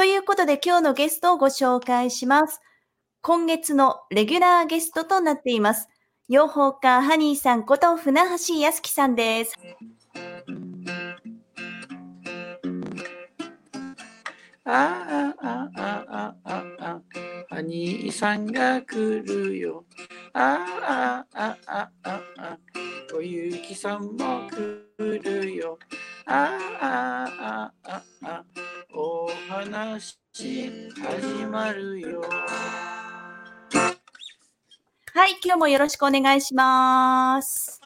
ということで今日のゲストをご紹介します。今月のレギュラーゲストとなっています。養蜂家ハニーさんこと船橋康樹さんです。あああああああハニーさんが来るよ。ああああああおゆきさんも来るよ。あああああお話始まるよ。はい、今日もよろしくお願いします。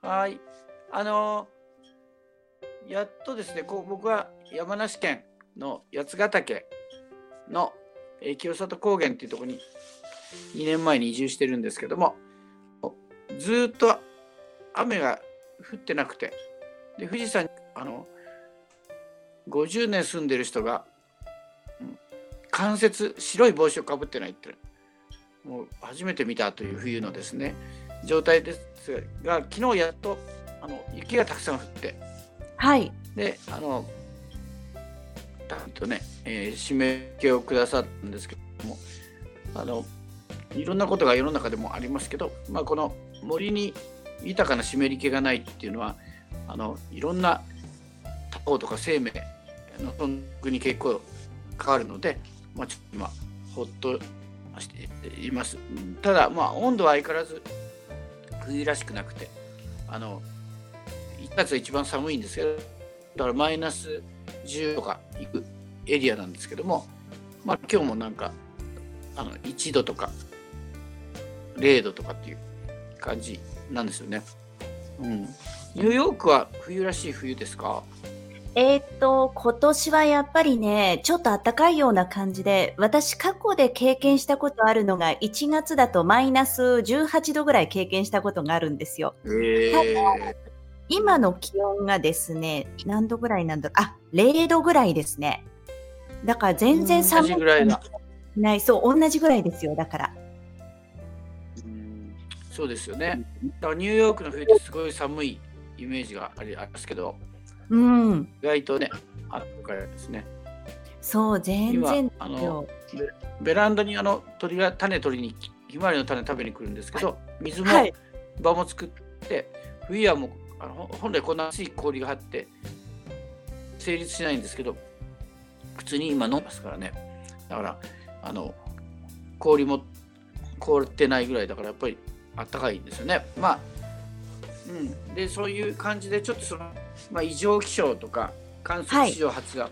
はい。あのやっとですね、こう僕は山梨県の八ヶ岳の、えー清里高原っていうところに2年前に移住してるんですけども、ずーっと雨が降ってなくて、で富士山にあの50年住んでる人が、うん関節白い帽子をかぶってないってもう初めて見たという冬のですね状態ですが昨日やっとあの雪がたくさん降ってはい。であのちゃんとね、えー締め気をくださったんですけどもあのいろんなことが世の中でもありますけど、まあ、この森に豊かな湿り気がないっていうのはあのいろんな他方とか生命の存続に結構関わるので、まあ、ちょっと今ほっとしています。ただまあ温度は相変わらず冬らしくなくてあの1月が一番寒いんですけどだからマイナス10とか行くエリアなんですけども、まあ、今日もなんかあの1度とか0度とかっていう感じなんですよね。うん、ニューヨークは冬らしい冬ですか？えーっと、今年はやっぱりね、ちょっと暖かいような感じで、私過去で経験したことあるのが、1月だとマイナス18度ぐらい経験したことがあるんですよ。えー、今の気温がですね、何度ぐらいなんだろう。あ、0度ぐらいですね。だから全然寒同じぐらいだない。そう、同じぐらいですよ。だから。うんそうですよね。だからニューヨークの冬ってすごい寒いイメージがありありますけど、うん。意外とね、あったかいですね。そう、全然今あのよ。ベランダにあの鳥が種取りにひまわりの種食べに来るんですけど、水もはい。場も作って冬はもうあのほ本来こんな熱い氷が張って成立しないんですけど普通に今飲んでますからねだからあの氷も凍ってないぐらいだからやっぱりあったかいんですよねまあうんでそういう感じでちょっとその、まあ、異常気象とか観測史上初が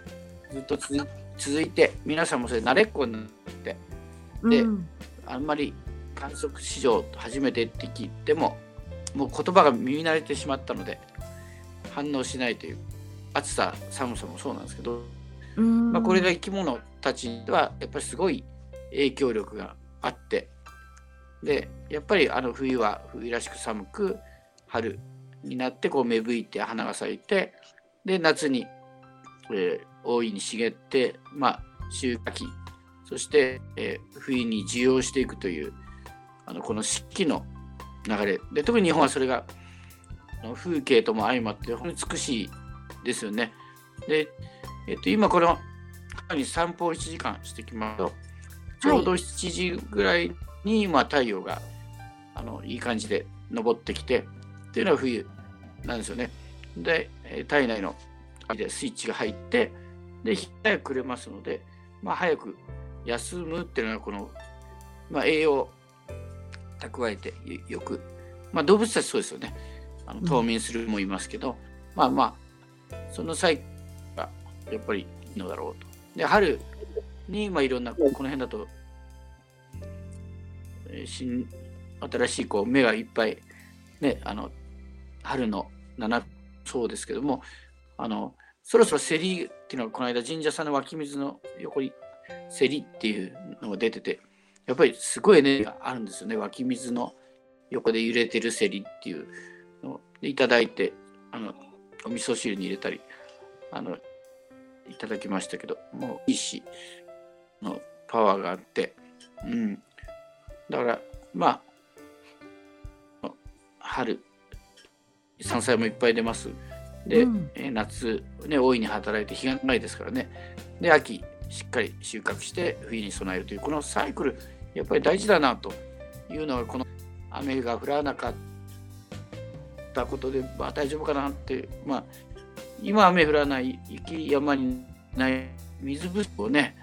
ずっと続い,、続いて皆さんもそれ慣れっこになってでうん。あんまり観測史上初めてって聞いてももう言葉が耳慣れてしまったので反応しないという暑さ寒さもそうなんですけど、うんまあ、これが生き物たちにはやっぱりすごい影響力があってでやっぱりあの冬は冬らしく寒く春になってこう芽吹いて花が咲いてで夏に、えー大いに茂って、まあ、収穫期。そして、えー冬に需要していくというあのこの四季の流れ。で特に日本はそれが風景とも相まって本当に美しいですよね。で、えっと、今この春に散歩を1時間してきますとちょうど7時ぐらいに、まあ、太陽があのいい感じで昇ってきてっていうのは冬なんですよね。で、えー体内のでスイッチが入ってで日早く暮れますので、まあ、早く休むっていうのはこの、まあ、栄養を蓄えてよよく、まあ、動物たちそうですよねあのうん冬眠するもいますけど、まあまあその際がやっぱりいいのだろうと。で春に、まあ、いろんなこの辺だと、えー新新しいこう芽がいっぱいねあの春の七そうですけどもあのそろそろセリっていうのがこの間神社さんの湧き水の横にセリっていうのが出ててやっぱりすごいエネルギーがあるんですよね湧き水の横で揺れてるセリっていうのをいただいてあのお味噌汁に入れたりあのいただきましたけどもういいしのパワーがあってうん。だからまあ春山菜もいっぱい出ます。で、うん、え夏、ね、大いに働いて日がないですからね。で秋しっかり収穫して冬に備えるというこのサイクルやっぱり大事だなというのがこの雨が降らなかったことで、まあ、大丈夫かなってまあ今雨降らない雪山にない水不足をね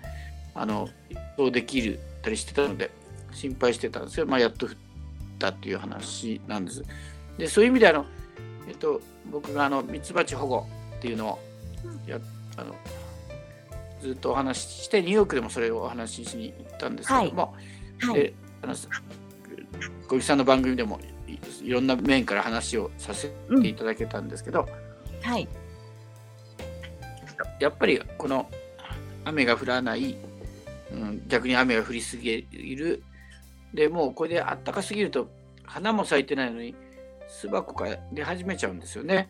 あのそうできるたりしてたので心配してたんですよ、まあ、やっと降ったっていう話なんです。でそういう意味であの、えっと、僕があのミツバチ保護っていうのをやあのずっとお話ししてニューヨークでもそれをお話ししに行ったんですけども、はい。はい、であの小木さんの番組でもいろんな面から話をさせていただけたんですけど、うん、はい。やっぱりこの雨が降らない、うん、逆に雨が降りすぎる。でもうこれであったかすぎると花も咲いてないのに巣箱が出始めちゃうんですよね。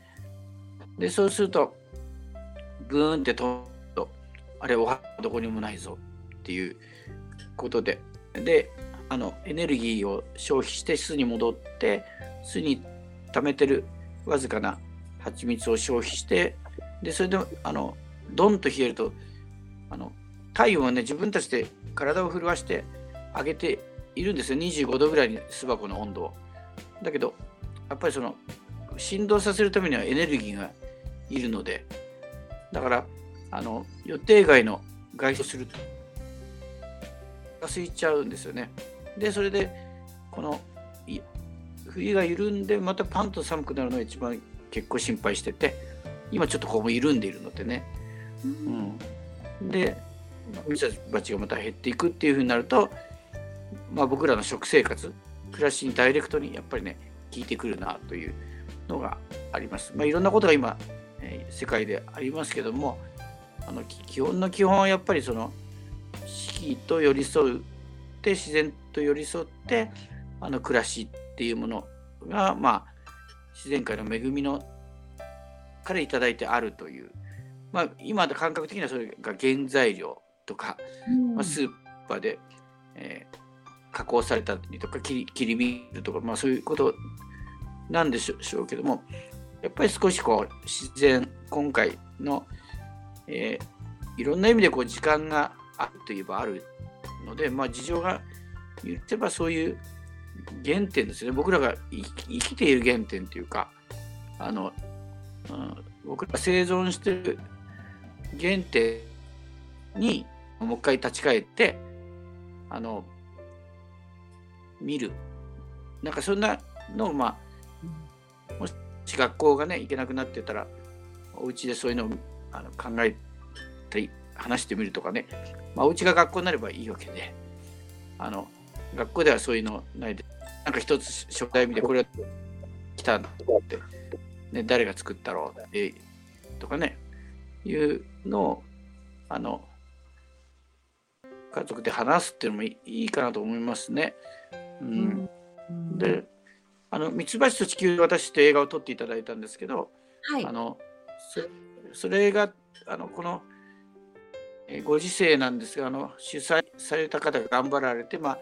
でそうするとブーンって飛ぶとあれおはどこにもないぞっていうことでであのエネルギーを消費して巣に戻って巣に溜めてるわずかな蜂蜜を消費してでそれであのドンと冷えるとあの体温はね自分たちで体を震わして上げているんですよ25度ぐらいに巣箱の温度を。だけどやっぱりその振動させるためにはエネルギーがいるのでだからあの予定外の外出するとが空いちゃうんですよね。でそれでこの冬が緩んでまたパンと寒くなるのが一番結構心配してて今ちょっとここも緩んでいるのでね。うん、でミツバチがまた減っていくっていうふうになると、まあ、僕らの食生活暮らしにダイレクトにやっぱりね効いてくるなというのがあります。まあ、いろんなことが今、えー、世界でありますけどもあの基本の基本はやっぱりその四季と寄り添うって自然と寄り添ってあの暮らしっていうものが、まあ、自然界の恵みのから頂いてあるというまあ、今感覚的にはそれが原材料とか、うん、まあ、スーパーで、えー、加工されたりとか切り切り身とか、まあ、そういうことなんでしょうけどもやっぱり少しこう自然今回の、えー、いろんな意味でこう時間があるといえばあるので、まあ、事情が言ってばそういう原点ですね。僕らが生きている原点というかあの、うん、僕ら生存してる原点にもう一回立ち返ってあの見る。なんかそんなのをまあもし学校がね行けなくなってたらお家でそういうのをあの考えたり話してみるとかね、まあ、お家が学校になればいいわけで。あの学校ではそういうのないで。なんか一つ初対見でこれは来たんだって、ね、誰が作ったろうってとかね。いうのをあの家族で話すっていうのもいいかなと思いますね。うん、うん、であの「ミツバチと地球私」という映画を撮っていただいたんですけど、はい、あのそれがあのこのご時世なんですがあの主催された方が頑張られて、まあ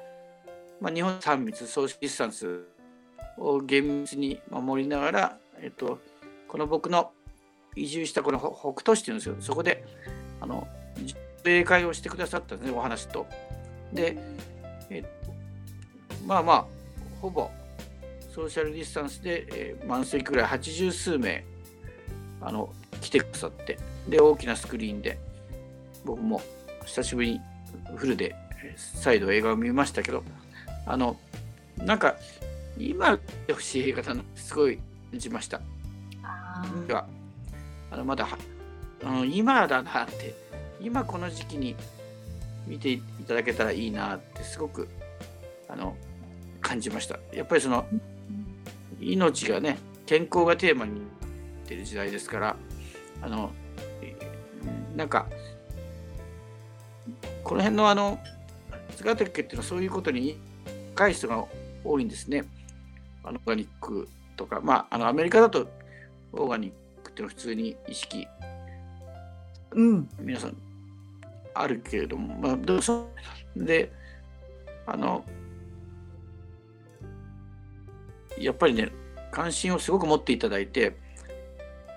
まあ、日本3密ソーシャルディスタンスを厳密に守りながら、えっと、この僕の移住したこの北斗市っていうんですよ。そこで、あの、例会をしてくださったんですね、お話と。で、えまあまあ、ほぼソーシャルディスタンスで、えー、満席くらい80数名あの来てくださってで大きなスクリーンで僕も久しぶりにフルで再度映画を見ましたけどあのなんか今見てほしい映画だなすごい感じました。ああのまだ、うん、今だなって今この時期に見ていただけたらいいなってすごくあの感じました。やっぱりその命がね健康がテーマになってる時代ですからあのなんかこの辺のあの姿家っていうのはそういうことに深い人が多いんですね。あのオーガニックとかまああのアメリカだとオーガニックっていうのは普通に意識、うん、皆さんあるけれども、まあ、どうぞであのやっぱりね関心をすごく持っていただいて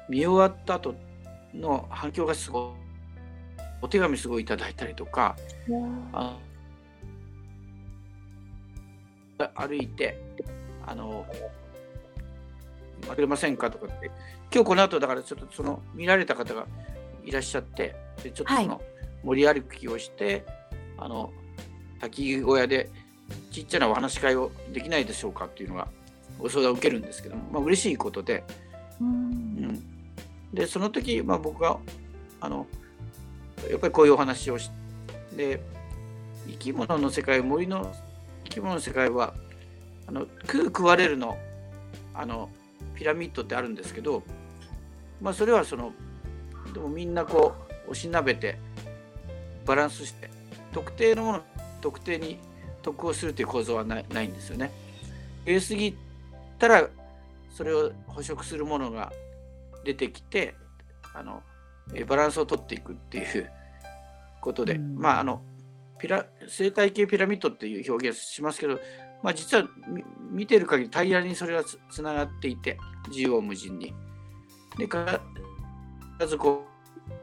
見終わった後の反響がすごいお手紙すごいいただいたりとかあ歩いてあの「くれませんか?」とかって今日この後だからちょっとその見られた方がいらっしゃってでちょっとその盛り歩きをして、はい、あの滝小屋でちっちゃなお話し会をできないでしょうかっていうのがご相談を受けるんですけども、まあ嬉しいことで、うん、うん、でその時、まあ、僕があのやっぱりこういうお話をして生き物の世界森の生き物の世界はあの食う食われるのあのピラミッドってあるんですけど、まあ、それはそのでもみんなこうおしなべてバランスして特定のもの特定に得をするという構造はないんですよね。増えすぎたらそれを捕食するものが出てきてあのバランスをとっていくっていうことで、うん、まああのピラ生態系ピラミッドっていう表現しますけど、まあ、実は見てる限り平らにそれがつながっていて縦横無尽に。で必ずこ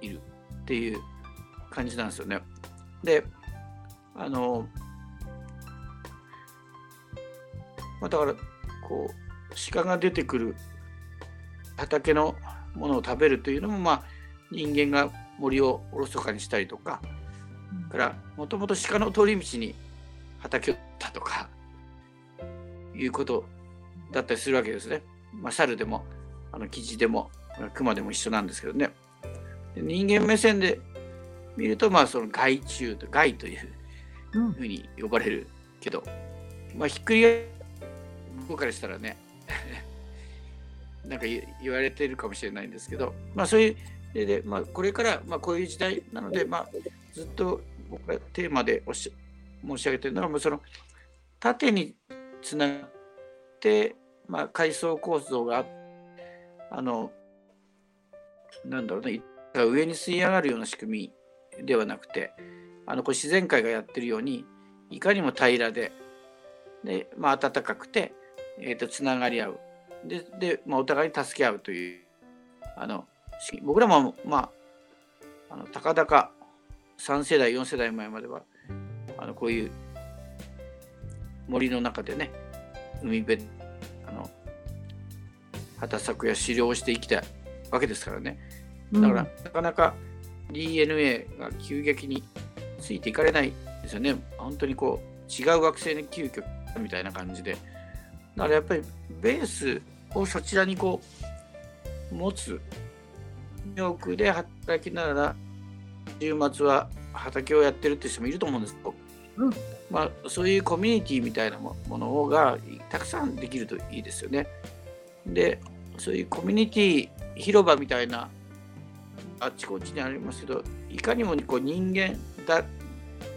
ういるっていう感じなんですよね。であの、まあ、だからこう鹿が出てくる畑のものを食べるというのもまあ人間が森をおろそかにしたりとか、うん、からもともと鹿の通り道に畑をったとかいうことだったりするわけですね。まあ、猿でもあのキジでも熊でも一緒なんですけどね。人間目線で見るとまあその害虫と害というふうに呼ばれるけど、うん、まあひっくり返僕からしたらね なんか言われてるかもしれないんですけどまあそういうで、まあ、これから、まあ、こういう時代なので、まあ、ずっと僕がテーマでおし申し上げてるのは、もうその縦につながって、まあ、階層構造があって、あの、なんだろうね、上に吸い上がるような仕組みではなくて、あのこれ自然界がやってるように、いかにも平らで、で、まあ、暖かくて、えーと、つながり合う。で、でまあ、お互いに助け合うという、あの、僕らも、まあ、あのたかだか3世代、4世代前までは、あのこういう森の中でね、海辺、あの畑作や狩猟をして生きたわけですからね。だから、うん、なかなか DNA が急激についていかれないですよね。本当にこう、違う惑星に急遽みたいな感じで。だからやっぱりベースをそちらにこう持つニューヨークで働きながら週末は畑をやってるって人もいると思うんですけど、うん、まあ、そういうコミュニティみたいなものがたくさんできるといいですよね。でそういうコミュニティ広場みたいなあっちこっちにありますけどいかにもこう人間だ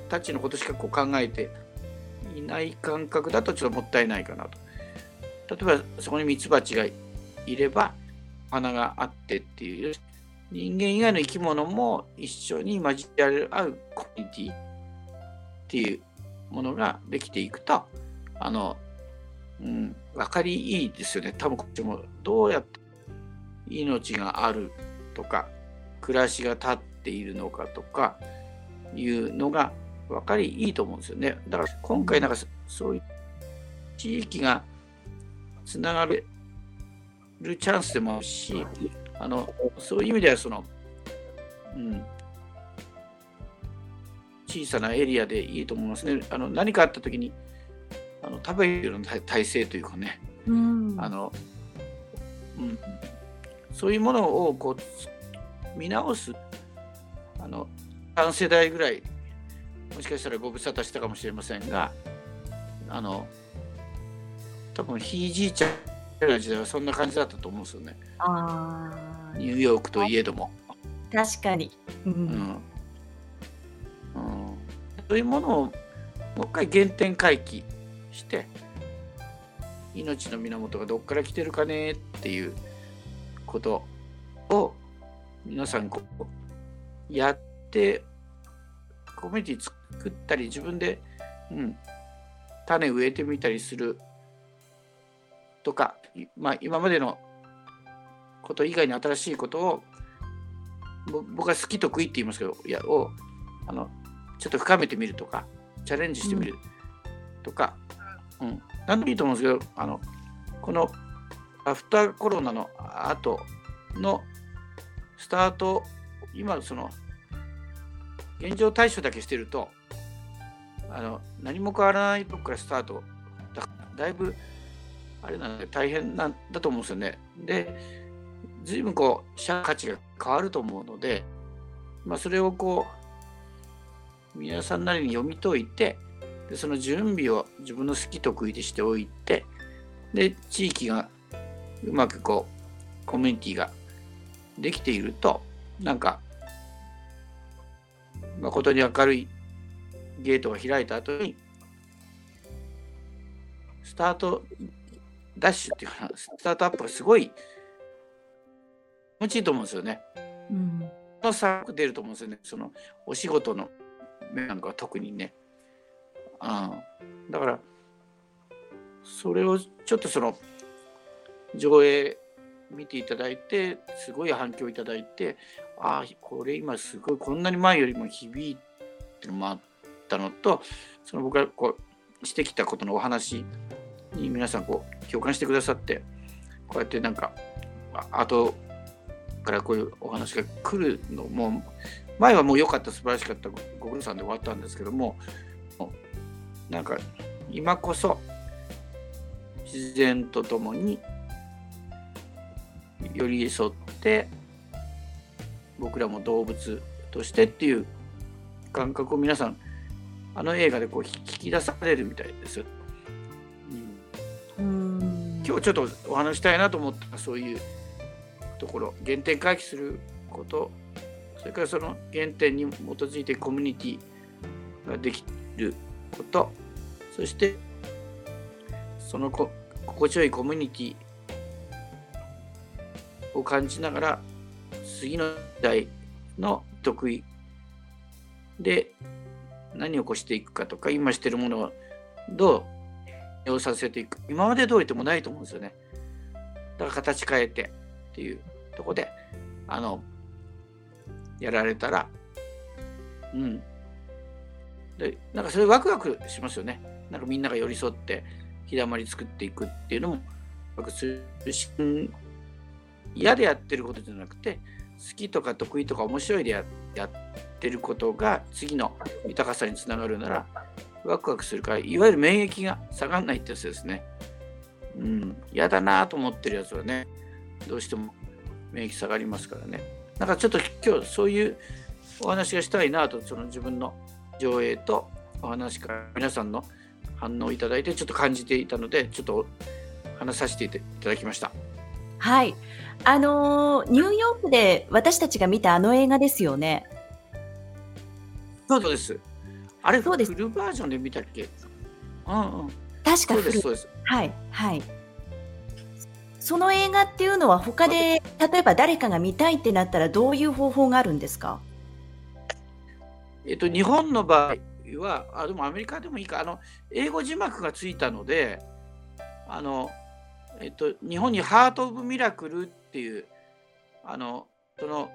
たちのことしかこう考えていない感覚だとちょっともったいないかなと。例えばそこにミツバチがいれば花があってっていう人間以外の生き物も一緒に交わり合うコミュニティっていうものができていくと、あの、うん、分かりいいですよね。多分こっちもどうやって命があるとか、暮らしが立っているのかとかいうのが分かりいいと思うんですよね。だから今回なんかそういう地域がつながるチャンスでもあるし、あのそういう意味ではその、うん、小さなエリアでいいと思いますね。あの何かあった時にあの食べるような体制というかね、うん、あのうん、そういうものをこう見直すあの3世代ぐらいもしかしたらご無沙汰したかもしれませんがあの多分ひいじいちゃんの時代はそんな感じだったと思うんですよね。あニューヨークといえども。確かに。うん、うんうん、そういうものをもう一回原点回帰して命の源がどっから来てるかねっていうことを皆さんこうやってコミュニティ作ったり自分で、うん、種植えてみたりするとか、まあ、今までのこと以外に新しいことを僕は好き得意って言いますけどいやをあのちょっと深めてみるとかチャレンジしてみるとか、うん。何でもいいと思うんですけどあのこのアフターコロナの後のスタート今その現状対処だけしてるとあの何も変わらないとこからスタート。だだいぶあれなんで大変なんだと思うんですよね。で随分こう社価値が変わると思うので、まあ、それをこう皆さんなりに読み解いてでその準備を自分の好き得意でしておいてで地域がうまくこうコミュニティができているとなんか誠に明るいゲートが開いた後にスタートダッシュっていうかなスタートアップがすごい気持ちいいと思うんですよね。うん。の差が出ると思うんですよね。そのお仕事の面なんかは特にね。うん、だからそれをちょっとその上映見ていただいてすごい反響いただいてああこれ今すごいこんなに前よりも響いてるのもあったのとその僕がこうしてきたことのお話に皆さんこう共感してくださってこうやってなんか後からこういうお話が来るのも前はもう良かった素晴らしかったご苦労さんで終わったんですけどもなんか今こそ自然とともに寄り添って僕らも動物としてっていう感覚を皆さんあの映画でこう引き出されるみたいですよ。今日ちょっとお話したいなと思ったそういうところ原点回帰することそれからその原点に基づいてコミュニティができることそしてそのこ心地よいコミュニティを感じながら次の時代の得意で何を起こしていくかとか今してるものをどうをさせていく。今まで通りでもないと思うんですよね。だから形変えてっていうとこであのやられたらうん。でなんかそれワクワクしますよね。なんかみんなが寄り添って日だまり作っていくっていうのもワクワクするし嫌でやってることじゃなくて好きとか得意とか面白いでやってることが次の豊かさにつながるならワクワクするからいわゆる免疫が下がんないってやつですね。うん、嫌だなと思ってるやつはねどうしても免疫下がりますからね。なんかちょっと今日そういうお話がしたいなとその自分の上映とお話から皆さんの反応をいただいてちょっと感じていたのでちょっと話させていただきました。はい。あのーニューヨークで私たちが見たあの映画ですよね。そうです。あれそうですフルバージョンで見たっけ？うんうん。確かそうですそうです。はいはい。その映画っていうのは他で例えば誰かが見たいってなったらどういう方法があるんですか？えっと、日本の場合は、あでもアメリカでもいいか、あの英語字幕がついたので、あのえっと、日本にハート・オブ・ミラクルっていう、あのその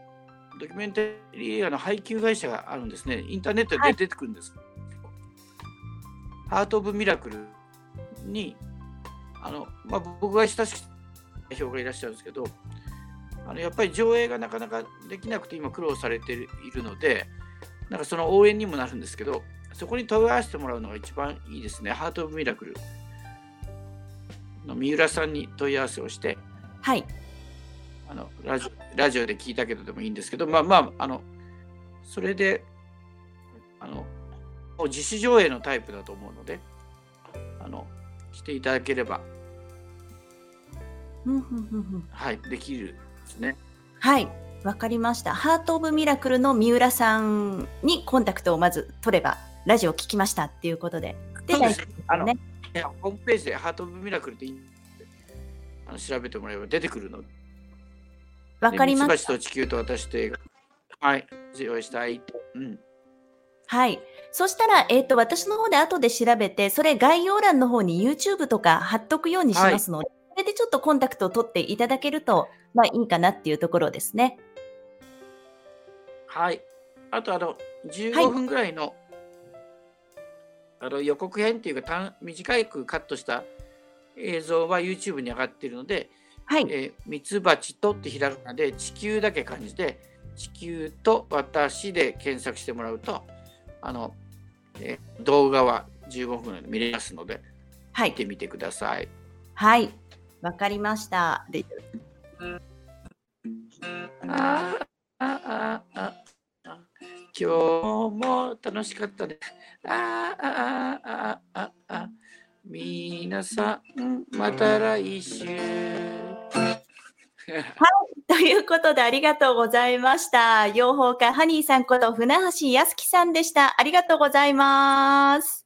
ドキュメンタリー映画の配給会社があるんですね。インターネットで出てくるんです。ハート・オブ・ミラクルに、あのまあ、僕が親しく代表がいらっしゃるんですけど、あのやっぱり上映がなかなかできなくて今苦労されているので、なんかその応援にもなるんですけど、そこに問い合わせてもらうのが一番いいですね。ハート・オブ・ミラクルの三浦さんに問い合わせをして、はい。あのラジオラジオで聞いたけどでもいいんですけど、まあまあ、あのそれであのもう自主上映のタイプだと思うので、あの来ていただければ、はい、できるですね。はい。わかりました。ハート・オブ・ミラクルの三浦さんにコンタクトをまず取れば、ラジオ聞きましたっていうことで。で、そうです大丈夫あのホームページでハート・オブ・ミラクルってあの調べてもらえば出てくるので。わかりましと地球と私と映画。はい、上映したい。うん。はい。そしたら、えっ、と、私の方で後で調べて、それ概要欄の方に YouTube とか貼っとくようにしますので、それでちょっとコンタクトを取っていただけると、まあいいかなっていうところですね。はい。あと、あの、15分ぐらいの、あの予告編っていうか短、短くカットした映像は YouTube に上がっているので、はい。えーミツバチとってひらがなで地球だけ漢字で地球と私で検索してもらうとあの、えー動画は15分で見れますのではい。見てみてください。はい。わかりました。であーあーあーあ今日も楽しかったです。あーあーあーあーあー皆さんまた来週。ということでありがとうございました。養蜂家ハニーさんこと船橋康樹さんでした。ありがとうございます。